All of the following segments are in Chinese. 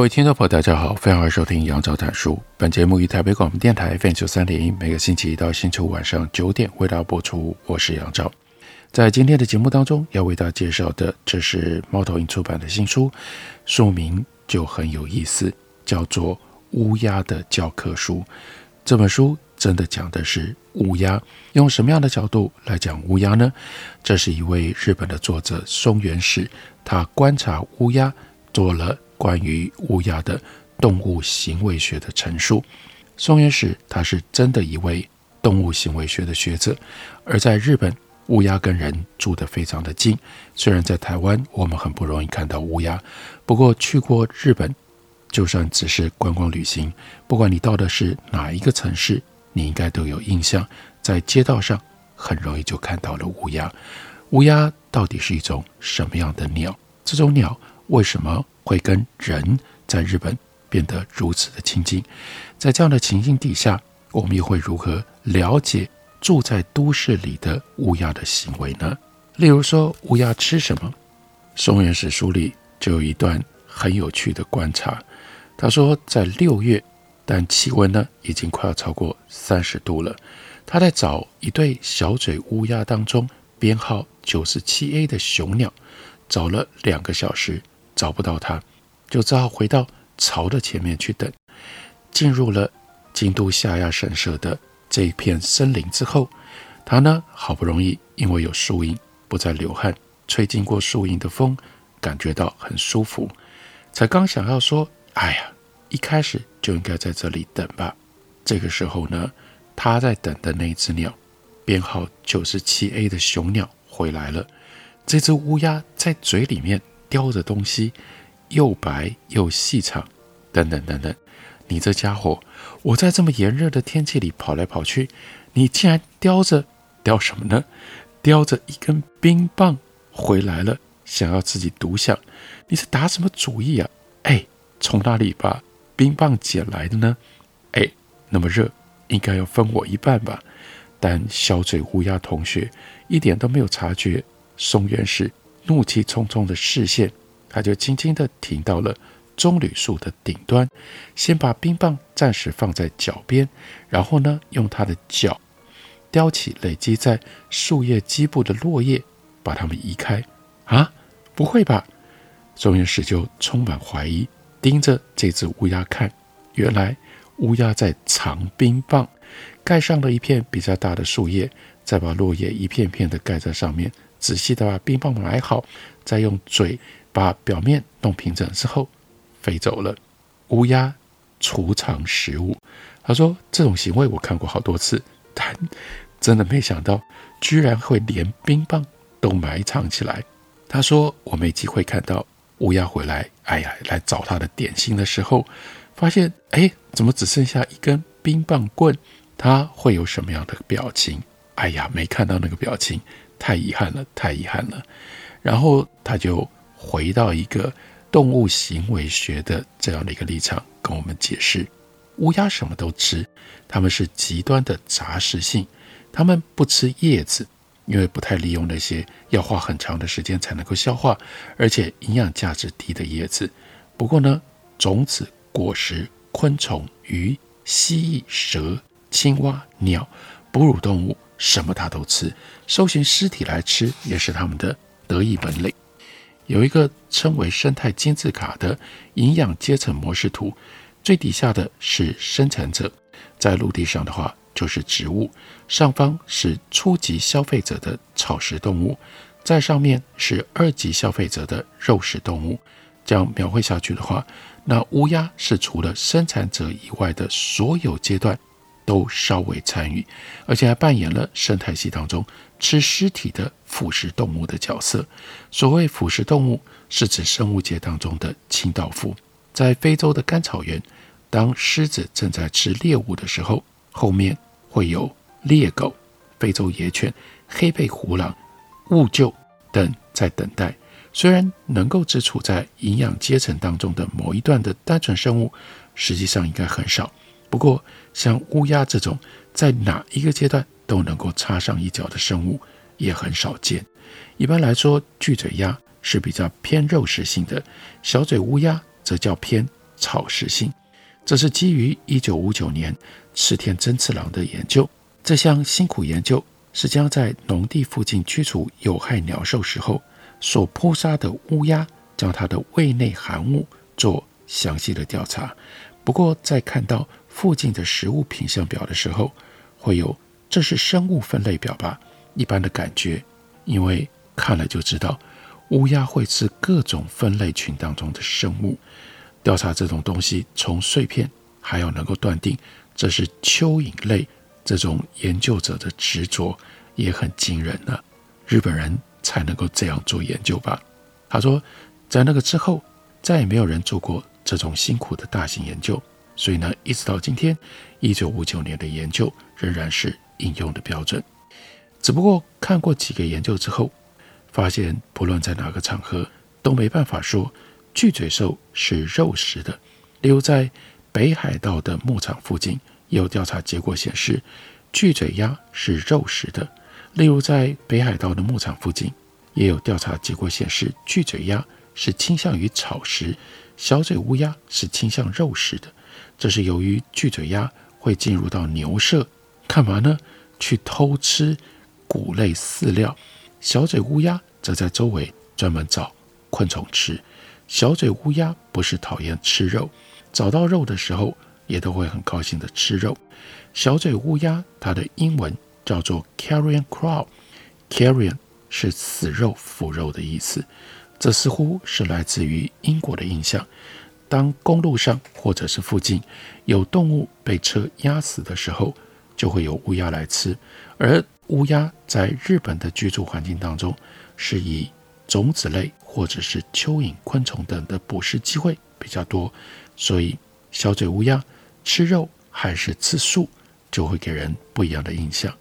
各位听众朋友，大家好，欢迎收听杨照谈书。本节目于台北广播电台 FM 九三点一，每个星期一到星期五晚上九点为大家播出。我是杨照，在今天的节目当中，要为大家介绍的，这是猫头鹰出版的新书，书名就很有意思，叫做《乌鸦的教科书》。这本书真的讲的是乌鸦，用什么样的角度来讲乌鸦呢？这是一位日本的作者松原史，他观察乌鸦做了。关于乌鸦的动物行为学的陈述，松原史他是真的一位动物行为学的学者。而在日本，乌鸦跟人住得非常的近。虽然在台湾我们很不容易看到乌鸦，不过去过日本，就算只是观光旅行，不管你到的是哪一个城市，你应该都有印象，在街道上很容易就看到了乌鸦。乌鸦到底是一种什么样的鸟？这种鸟为什么？会跟人在日本变得如此的亲近，在这样的情境底下，我们又会如何了解住在都市里的乌鸦的行为呢？例如说，乌鸦吃什么？松原史书里就有一段很有趣的观察。他说，在六月，但气温呢已经快要超过三十度了，他在找一对小嘴乌鸦当中编号九十七 A 的雄鸟，找了两个小时。找不到它，就只好回到巢的前面去等。进入了京都下鸭神社的这一片森林之后，他呢好不容易因为有树荫，不再流汗，吹经过树荫的风，感觉到很舒服。才刚想要说：“哎呀，一开始就应该在这里等吧。”这个时候呢，他在等的那只鸟，编号九十七 A 的雄鸟回来了。这只乌鸦在嘴里面。叼着东西，又白又细长，等等等等。你这家伙，我在这么炎热的天气里跑来跑去，你竟然叼着叼什么呢？叼着一根冰棒回来了，想要自己独享。你是打什么主意啊？哎，从哪里把冰棒捡来的呢？哎，那么热，应该要分我一半吧？但小嘴乌鸦同学一点都没有察觉，松原史。怒气冲冲的视线，他就轻轻地停到了棕榈树的顶端，先把冰棒暂时放在脚边，然后呢，用他的脚叼起累积在树叶基部的落叶，把它们移开。啊，不会吧？松原史就充满怀疑，盯着这只乌鸦看。原来乌鸦在藏冰棒，盖上了一片比较大的树叶，再把落叶一片片的盖在上面。仔细的把冰棒埋好，再用嘴把表面弄平整之后，飞走了。乌鸦储藏食物，他说这种行为我看过好多次，但真的没想到居然会连冰棒都埋藏起来。他说我没机会看到乌鸦回来，哎呀，来找他的点心的时候，发现哎，怎么只剩下一根冰棒棍？他会有什么样的表情？哎呀，没看到那个表情。太遗憾了，太遗憾了。然后他就回到一个动物行为学的这样的一个立场，跟我们解释：乌鸦什么都吃，它们是极端的杂食性，它们不吃叶子，因为不太利用那些要花很长的时间才能够消化，而且营养价值低的叶子。不过呢，种子、果实、昆虫、鱼、蜥蜴、蛇、青蛙、鸟、哺乳动物。什么它都吃，搜寻尸体来吃也是他们的得意本领。有一个称为生态金字塔的营养阶层模式图，最底下的是生产者，在陆地上的话就是植物，上方是初级消费者的草食动物，在上面是二级消费者的肉食动物。这样描绘下去的话，那乌鸦是除了生产者以外的所有阶段。都稍微参与，而且还扮演了生态系当中吃尸体的腐食动物的角色。所谓腐食动物，是指生物界当中的清道夫。在非洲的干草原，当狮子正在吃猎物的时候，后面会有猎狗、非洲野犬、黑背虎狼、兀鹫等在等待。虽然能够只处在营养阶层当中的某一段的单纯生物，实际上应该很少。不过，像乌鸦这种在哪一个阶段都能够插上一脚的生物也很少见。一般来说，巨嘴鸦是比较偏肉食性的，小嘴乌鸦则较偏草食性。这是基于1959年池田真次郎的研究。这项辛苦研究是将在农地附近驱除有害鸟兽时候所扑杀的乌鸦，将它的胃内含物做详细的调查。不过，在看到附近的食物品相表的时候，会有这是生物分类表吧？一般的感觉，因为看了就知道，乌鸦会吃各种分类群当中的生物。调查这种东西，从碎片还要能够断定这是蚯蚓类，这种研究者的执着也很惊人呢、日本人才能够这样做研究吧？他说，在那个之后，再也没有人做过这种辛苦的大型研究。所以呢，一直到今天，一九五九年的研究仍然是应用的标准。只不过看过几个研究之后，发现不论在哪个场合，都没办法说巨嘴兽是肉食的。例如在北海道的牧场附近，有调查结果显示，巨嘴鸭是肉食的。例如在北海道的牧场附近，也有调查结果显示，巨嘴鸭是倾向于草食，小嘴乌鸦是倾向肉食的。这是由于巨嘴鸦会进入到牛舍，干嘛呢？去偷吃谷类饲料。小嘴乌鸦则在周围专门找昆虫吃。小嘴乌鸦不是讨厌吃肉，找到肉的时候也都会很高兴的吃肉。小嘴乌鸦它的英文叫做 Carrion Crow，Carrion 是死肉、腐肉的意思。这似乎是来自于英国的印象。当公路上或者是附近有动物被车压死的时候，就会有乌鸦来吃。而乌鸦在日本的居住环境当中，是以种子类或者是蚯蚓、昆虫等的捕食机会比较多，所以小嘴乌鸦吃肉还是吃素，就会给人不一样的印象。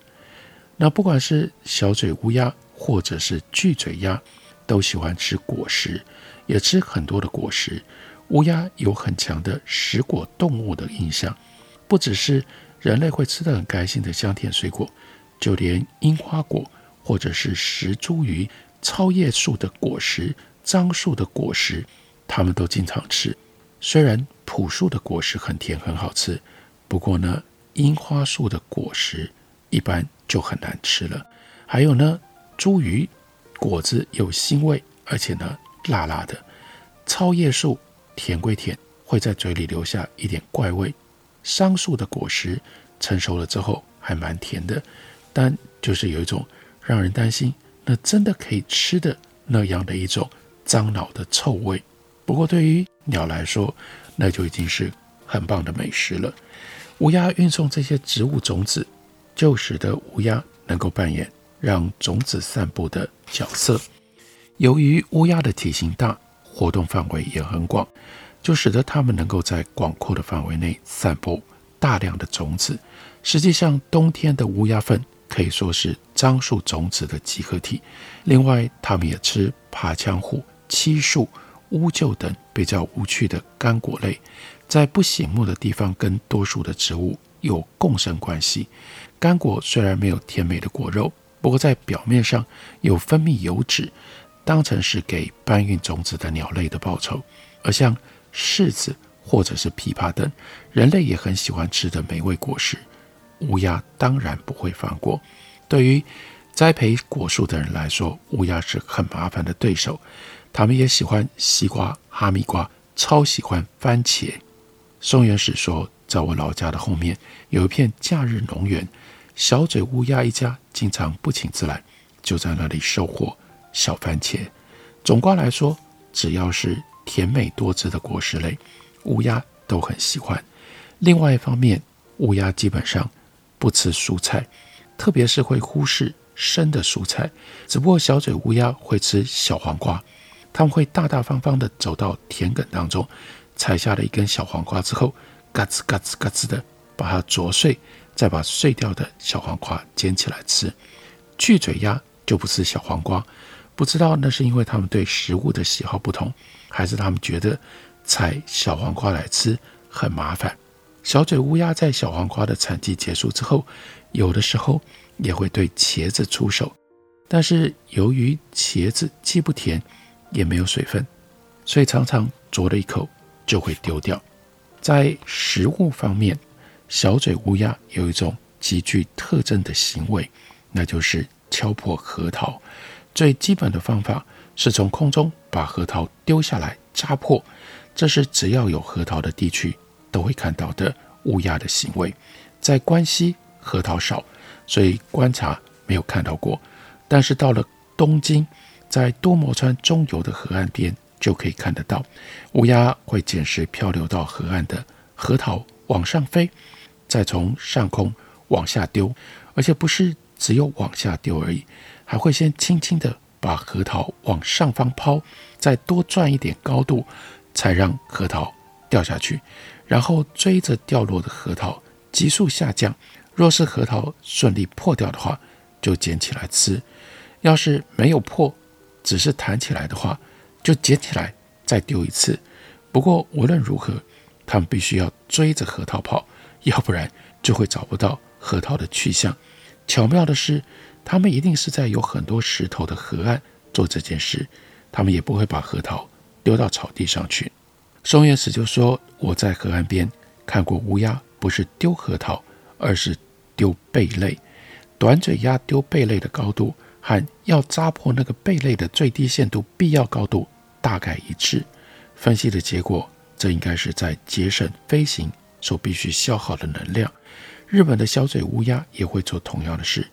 那不管是小嘴乌鸦或者是巨嘴鸦，都喜欢吃果实，也吃很多的果实。乌鸦有很强的食果动物的印象，不只是人类会吃得很开心的香甜水果，就连樱花果或者是石茱萸、超叶树的果实、樟树的果实，它们都经常吃。虽然朴树的果实很甜很好吃，不过呢，樱花树的果实一般就很难吃了。还有呢，茱萸果子有腥味，而且呢辣辣的，超叶树。甜归甜，会在嘴里留下一点怪味。桑树的果实成熟了之后还蛮甜的，但就是有一种让人担心，那真的可以吃的那样的一种樟脑的臭味。不过对于鸟来说，那就已经是很棒的美食了。乌鸦运送这些植物种子，就使得乌鸦能够扮演让种子散布的角色。由于乌鸦的体型大。活动范围也很广，就使得它们能够在广阔的范围内散布大量的种子。实际上，冬天的乌鸦粪可以说是樟树种子的集合体。另外，它们也吃爬墙虎、漆树、乌桕等比较无趣的干果类，在不醒目的地方跟多数的植物有共生关系。干果虽然没有甜美的果肉，不过在表面上有分泌油脂。当成是给搬运种子的鸟类的报酬，而像柿子或者是枇杷等人类也很喜欢吃的美味果实，乌鸦当然不会放过。对于栽培果树的人来说，乌鸦是很麻烦的对手。他们也喜欢西瓜、哈密瓜，超喜欢番茄。松原史说，在我老家的后面有一片假日农园，小嘴乌鸦一家经常不请自来，就在那里收获。小番茄，总括来说，只要是甜美多汁的果实类，乌鸦都很喜欢。另外一方面，乌鸦基本上不吃蔬菜，特别是会忽视生的蔬菜，只不过小嘴乌鸦会吃小黄瓜。他们会大大方方地走到田埂当中，采下了一根小黄瓜之后，嘎吱嘎吱嘎吱地把它啄碎，再把碎掉的小黄瓜捡起来吃。巨嘴鸦就不吃小黄瓜，不知道那是因为他们对食物的喜好不同，还是他们觉得采小黄瓜来吃很麻烦。小嘴乌鸦在小黄瓜的产季结束之后，有的时候也会对茄子出手，但是由于茄子既不甜，也没有水分，所以常常啄了一口就会丢掉。在食物方面，小嘴乌鸦有一种极具特征的行为，那就是敲破核桃。最基本的方法是从空中把核桃丢下来扎破，这是只要有核桃的地区都会看到的乌鸦的行为。在关西核桃少，所以观察没有看到过，但是到了东京。在多摩川中游的河岸边，就可以看得到乌鸦会捡拾漂流到河岸的核桃往上飞，再从上空往下丢，而且不是只有往下丢而已，还会先轻轻地把核桃往上方抛，再多转一点高度，才让核桃掉下去，然后追着掉落的核桃急速下降。若是核桃顺利破掉的话，就捡起来吃；要是没有破，只是弹起来的话，就捡起来再丢一次。不过无论如何，他们必须要追着核桃跑，要不然就会找不到核桃的去向。巧妙的是，他们一定是在有很多石头的河岸做这件事。他们也不会把核桃丢到草地上去。松原史就说：“我在河岸边看过乌鸦，不是丢核桃，而是丢贝类。短嘴鸦丢贝类的高度。”和要扎破那个贝类的最低限度必要高度大概一致。分析的结果，这应该是在节省飞行所必须消耗的能量。日本的小嘴乌鸦也会做同样的事，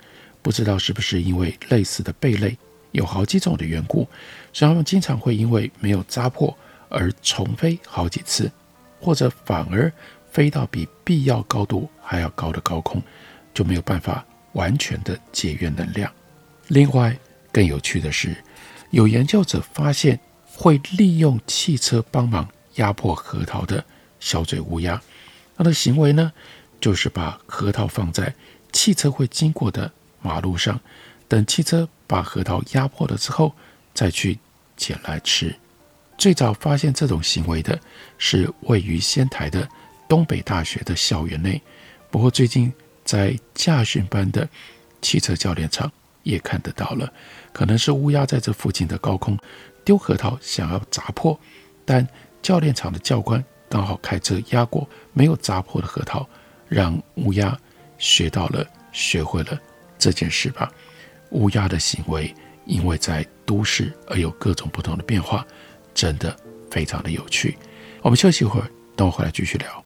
不知道是不是因为类似的贝类有好几种的缘故，所以他们经常会因为没有扎破而重飞好几次，或者反而飞到比必要高度还要高的高空，就没有办法完全的节约能量。另外，更有趣的是，有研究者发现，会利用汽车帮忙压破核桃的小嘴乌鸦，它的行为呢，就是把核桃放在汽车会经过的马路上，等汽车把核桃压破了之后，再去捡来吃。最早发现这种行为的是位于仙台的东北大学的校园内，不过最近在驾训班的汽车教练场。也看得到了，可能是乌鸦在这附近的高空丢核桃，想要砸破，但教练场的教官刚好开车压过没有砸破的核桃，让乌鸦学到了、学会了这件事吧。乌鸦的行为，因为在都市而有各种不同的变化，真的非常的有趣。我们休息一会儿，等我回来继续聊。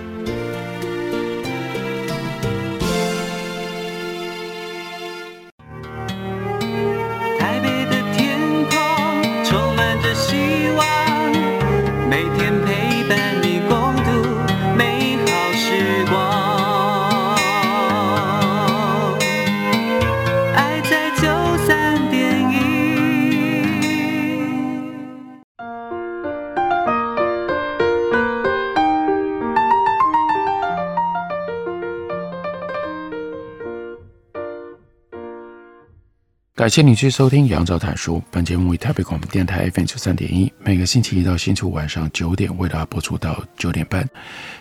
感谢你去收听杨照谈书。本节目为台北广播电台 FM 九三点一，每个星期一到星期五晚上九点为大家播出到九点半。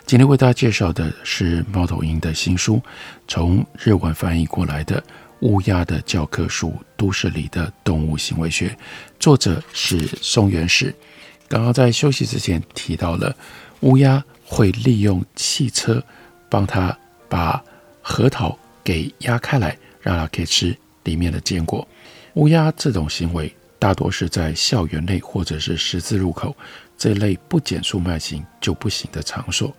今天为大家介绍的是猫头鹰的新书，从日文翻译过来的《乌鸦的教科书：都市里的动物行为学》，作者是松原史。刚刚在休息之前提到了乌鸦会利用汽车帮它把核桃给压开来，让它可以吃里面的坚果。乌鸦这种行为大多是在校园内或者是十字路口这类不减速慢行就不行的场所，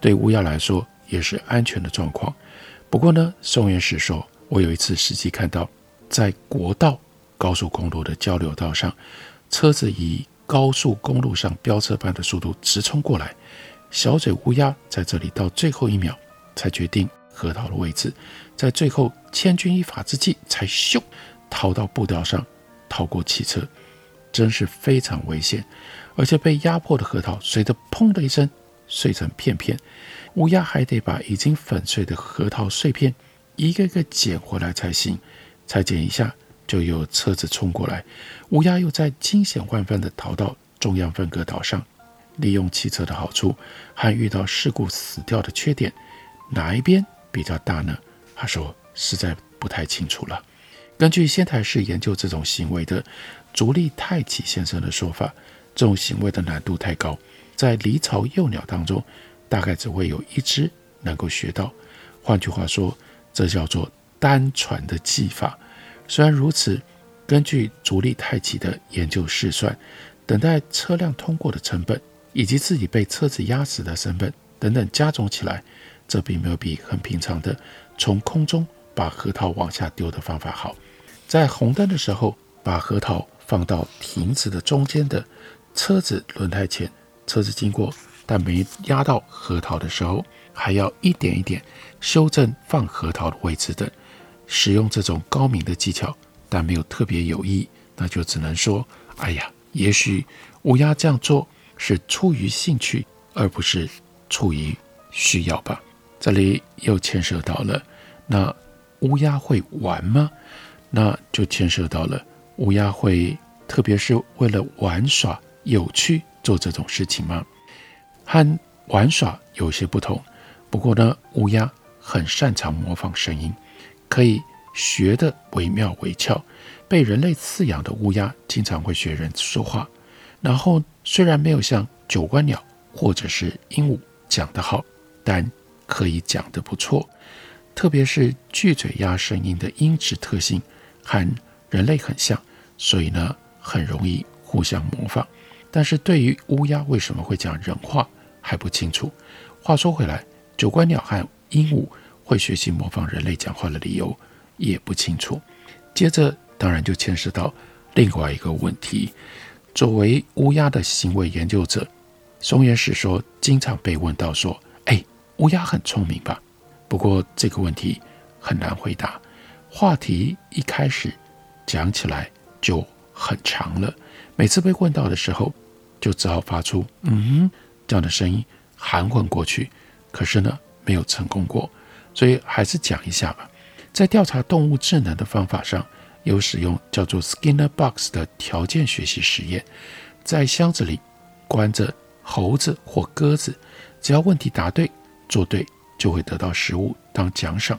对乌鸦来说也是安全的状况。不过呢，松原史说，我有一次实际看到，在国道高速公路的交流道上，车子以高速公路上飙车般的速度直冲过来，小嘴乌鸦在这里到最后一秒才决定核桃的位置，在最后千钧一发之际才咻逃到步道上，逃过汽车，真是非常危险，而且被压迫的核桃随着砰的一声碎成片片。乌鸦还得把已经粉碎的核桃碎片一个个捡回来才行，才捡一下就有车子冲过来，乌鸦又在惊险万分的逃到中央分隔岛上，利用汽车的好处和遇到事故死掉的缺点，哪一边比较大呢？他说实在不太清楚了。根据仙台市研究这种行为的竹立太启先生的说法，这种行为的难度太高，在离巢幼鸟当中。大概只会有一只能够学到。换句话说，这叫做单传的技法。虽然如此，根据竹立太启的研究试算，等待车辆通过的成本，以及自己被车子压死的成本等等加总起来，这并没有比很平常的从空中把核桃往下丢的方法好。在红灯的时候，把核桃放到亭子的中间的车子轮胎前，车子经过。但没压到核桃的时候，还要一点一点修正放核桃的位置等，使用这种高明的技巧，但没有特别有意，那就只能说，哎呀，也许乌鸦这样做是出于兴趣，而不是出于需要吧。这里又牵涉到了，那乌鸦会玩吗？那就牵涉到了乌鸦会，特别是为了玩耍有趣做这种事情吗？和玩耍有些不同，不过呢，乌鸦很擅长模仿声音，可以学得惟妙惟肖。被人类饲养的乌鸦经常会学人说话，然后虽然没有像九官鸟或者是鹦鹉讲得好，但可以讲得不错。特别是巨嘴鸦声音的音质特性和人类很像，所以呢，很容易互相模仿。但是对于乌鸦为什么会讲人话还不清楚。话说回来，九官鸟和鹦鹉会学习模仿人类讲话的理由也不清楚。接着，当然就牵涉到另外一个问题。作为乌鸦的行为研究者，松原史说经常被问到说：“，乌鸦很聪明吧？”不过这个问题很难回答。话题一开始讲起来就很长了，每次被问到的时候。就只好发出“嗯”这样的声音，含混过去。可是呢，没有成功过，所以还是讲一下吧。在调查动物智能的方法上，有使用叫做 Skinner Box 的条件学习实验，在箱子里关着猴子或鸽子，只要问题答对、做对，就会得到食物当奖赏。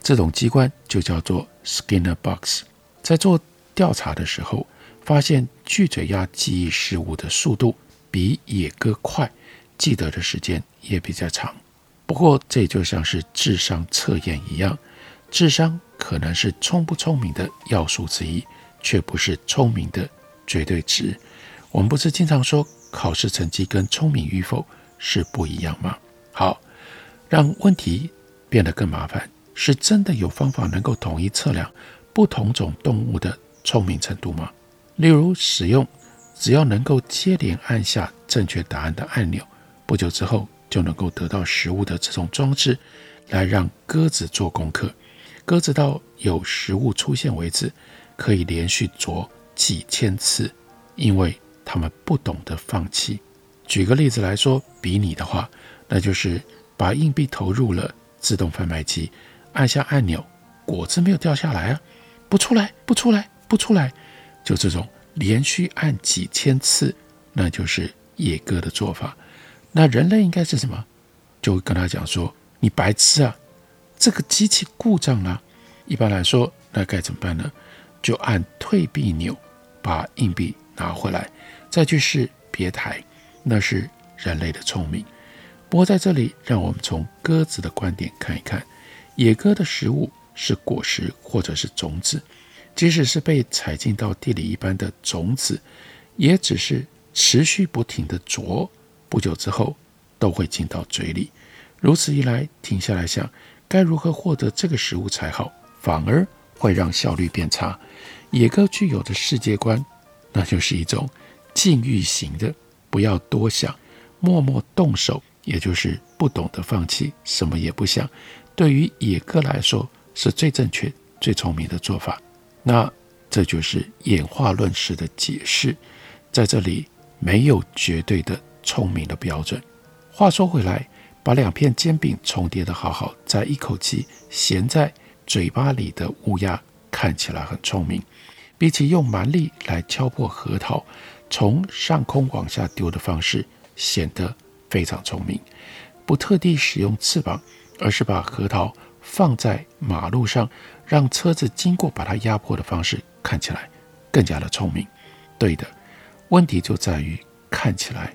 这种机关就叫做 Skinner Box。在做调查的时候，发现巨嘴鸭记忆事物的速度比野鸽快，记得的时间也比较长。不过这就像是智商测验一样，智商可能是聪不聪明的要素之一，却不是聪明的绝对值。我们不是经常说考试成绩跟聪明与否是不一样吗？好，让问题变得更麻烦，是真的有方法能够统一测量不同种动物的聪明程度吗？例如，使用只要能够接连按下正确答案的按钮，不久之后就能够得到食物的这种装置，来让鸽子做功课。鸽子到有食物出现为止，可以连续啄几千次，因为它们不懂得放弃。举个例子来说，比拟的话，那就是把硬币投入了自动贩卖机，按下按钮，果子没有掉下来啊，不出来，不出来，不出来。就这种连续按几千次，那就是野鸽的做法。那人类应该是什么？就跟他讲说：“你白痴啊，这个机器故障了。”一般来说，那该怎么办呢？就按退币钮把硬币拿回来，再去试别台。那是人类的聪明。不过在这里，让我们从鸽子的观点看一看，野鸽的食物是果实或者是种子，即使是被踩进到地里一般的种子，也只是持续不停地啄，不久之后都会进到嘴里。如此一来，停下来想该如何获得这个食物才好，反而会让效率变差。野鸽具有的世界观，那就是一种禁欲型的，不要多想，默默动手。也就是不懂得放弃，什么也不想，对于野鸽来说是最正确、最聪明的做法。那这就是演化论式的解释，在这里没有绝对的聪明的标准。话说回来，把两片煎饼重叠得好好，再一口气衔在嘴巴里的乌鸦看起来很聪明，比起用蛮力来敲破核桃，从上空往下丢的方式显得。非常聪明，不特地使用翅膀，而是把核桃放在马路上，让车子经过把它压迫的方式，看起来更加的聪明。对的，问题就在于看起来。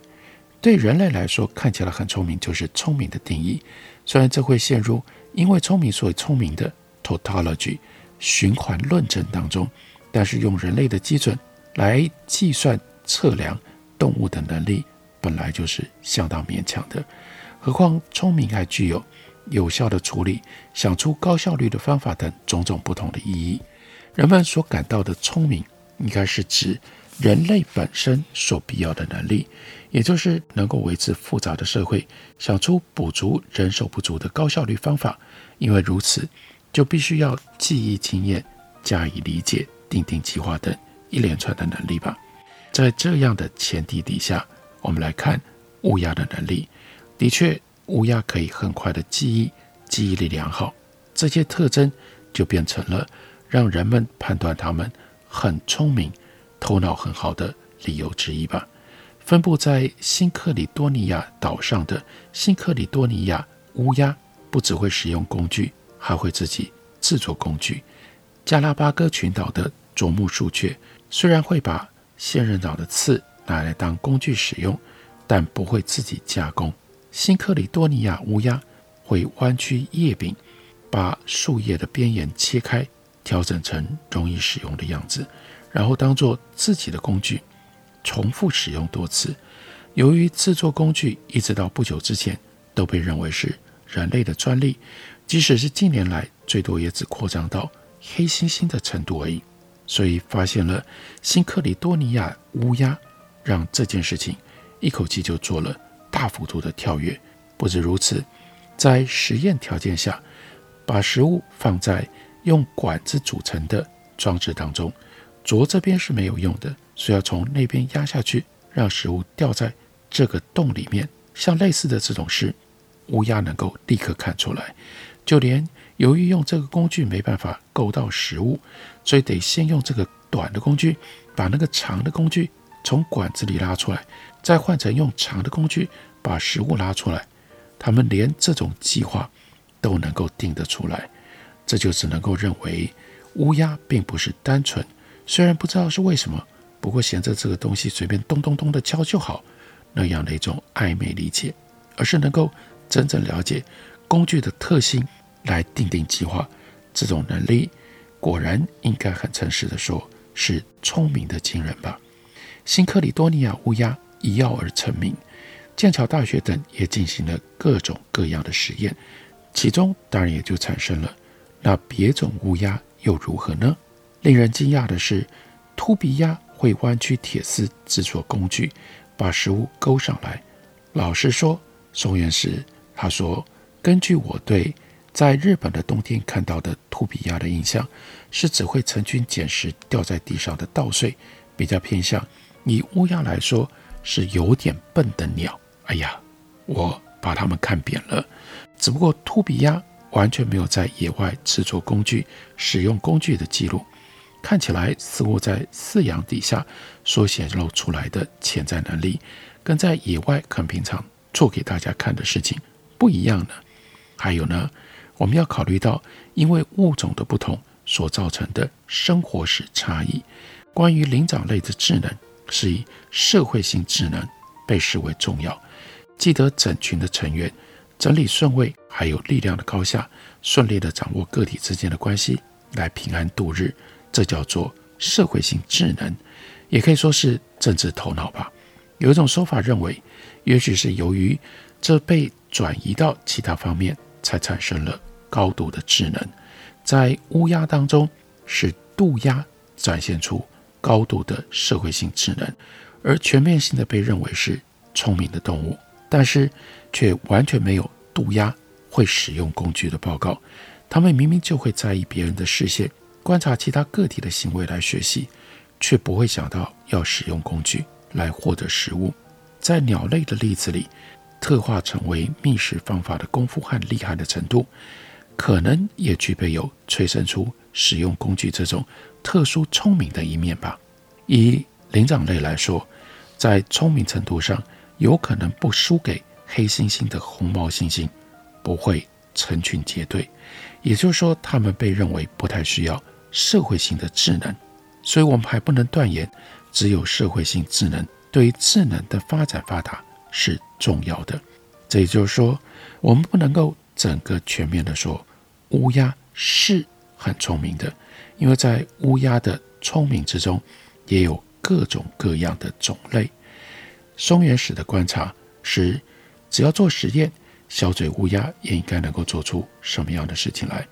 对人类来说，看起来很聪明就是聪明的定义。虽然这会陷入因为聪明所以聪明的 tautology 循环论证当中，但是用人类的基准来计算测量动物的能力。本来就是相当勉强的，何况聪明还具有有效的处理、想出高效率的方法等种种不同的意义。人们所感到的聪明，应该是指人类本身所必要的能力，也就是能够维持复杂的社会，想出补足人手不足的高效率方法。因为如此，就必须要记忆经验、加以理解、订定计划等一连串的能力吧。在这样的前提底下。我们来看乌鸦的能力，的确，乌鸦可以很快的记忆，记忆力良好，这些特征就变成了让人们判断它们很聪明、头脑很好的理由之一吧。分布在新克里多尼亚岛上的新克里多尼亚乌鸦，不只会使用工具，还会自己制作工具。加拉巴哥群岛的啄木树雀，虽然会把仙人掌的刺，拿来当工具使用，但不会自己加工。新克里多尼亚乌鸦会弯曲叶柄，把树叶的边缘切开，调整成容易使用的样子，然后当做自己的工具，重复使用多次。由于制作工具一直到不久之前都被认为是人类的专利，即使是近年来，最多也只扩张到黑猩猩的程度而已。所以发现了新克里多尼亚乌鸦。让这件事情一口气就做了大幅度的跳跃。不止如此，在实验条件下，把食物放在用管子组成的装置当中，啄这边是没有用的，所以要从那边压下去，让食物掉在这个洞里面。像类似的这种事，乌鸦能够立刻看出来。就连由于用这个工具没办法够到食物，所以得先用这个短的工具把那个长的工具。从管子里拉出来，再换成用长的工具把食物拉出来。他们连这种计划都能够定得出来，这就只能够认为乌鸦并不是单纯，虽然不知道是为什么，不过衔着这个东西随便咚咚咚的敲就好，那样的一种暧昧理解，而是能够真正了解工具的特性来定定计划。这种能力果然应该很诚实的说，是聪明的惊人吧。新克里多尼亚乌鸦一跃而成名，剑桥大学等也进行了各种各样的实验，其中当然也就产生了那别种乌鸦又如何呢？令人惊讶的是，秃鼻鸦会弯曲铁丝制作工具，把食物勾上来。老实说，松原时他说，根据我对在日本的冬天看到的秃鼻鸦的印象，是只会成群捡拾掉在地上的稻穗，比较偏向。以乌鸦来说，是有点笨的鸟。哎呀，我把它们看扁了。只不过秃鼻鸦完全没有在野外制作工具、使用工具的记录，看起来似乎在饲养底下所显露出来的潜在能力，跟在野外很平常做给大家看的事情不一样呢。还有呢，我们要考虑到因为物种的不同所造成的生活史差异。关于灵长类的智能。是以社会性智能被视为重要，记得整群的成员整理顺位，还有力量的高下，顺利地掌握个体之间的关系，来平安度日。这叫做社会性智能，也可以说是政治头脑吧。有一种说法认为，也许是由于这被转移到其他方面，才产生了高度的智能。在乌鸦当中，是渡鸦展现出高度的社会性智能，而全面性的被认为是聪明的动物，但是却完全没有渡鸦会使用工具的报告。他们明明就会在意别人的视线，观察其他个体的行为来学习，却不会想到要使用工具来获得食物。在鸟类的例子里，特化成为觅食方法的功夫和厉害的程度。可能也具备有催生出使用工具这种特殊聪明的一面吧。以灵长类来说，在聪明程度上，有可能不输给黑猩猩的红毛猩猩，不会成群结队。也就是说，他们被认为不太需要社会性的智能。所以，我们还不能断言，只有社会性智能对于智能的发展发达是重要的。这也就是说，我们不能够。整个全面的说，乌鸦是很聪明的，因为在乌鸦的聪明之中，也有各种各样的种类。松原史的观察是，只要做实验，小嘴乌鸦也应该能够做出什么样的事情来。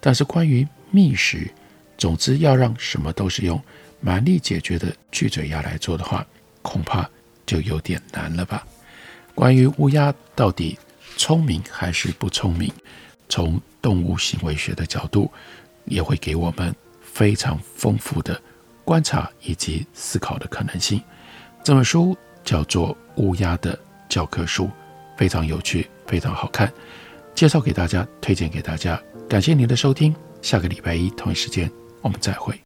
但是关于觅食，总之要让什么都是用蛮力解决的巨嘴鸦来做的话，恐怕就有点难了吧。关于乌鸦到底，聪明还是不聪明？从动物行为学的角度，也会给我们非常丰富的观察以及思考的可能性。这本书叫做《乌鸦的教科书》，非常有趣，非常好看，介绍给大家，推荐给大家。感谢您的收听，下个礼拜一同一时间我们再会。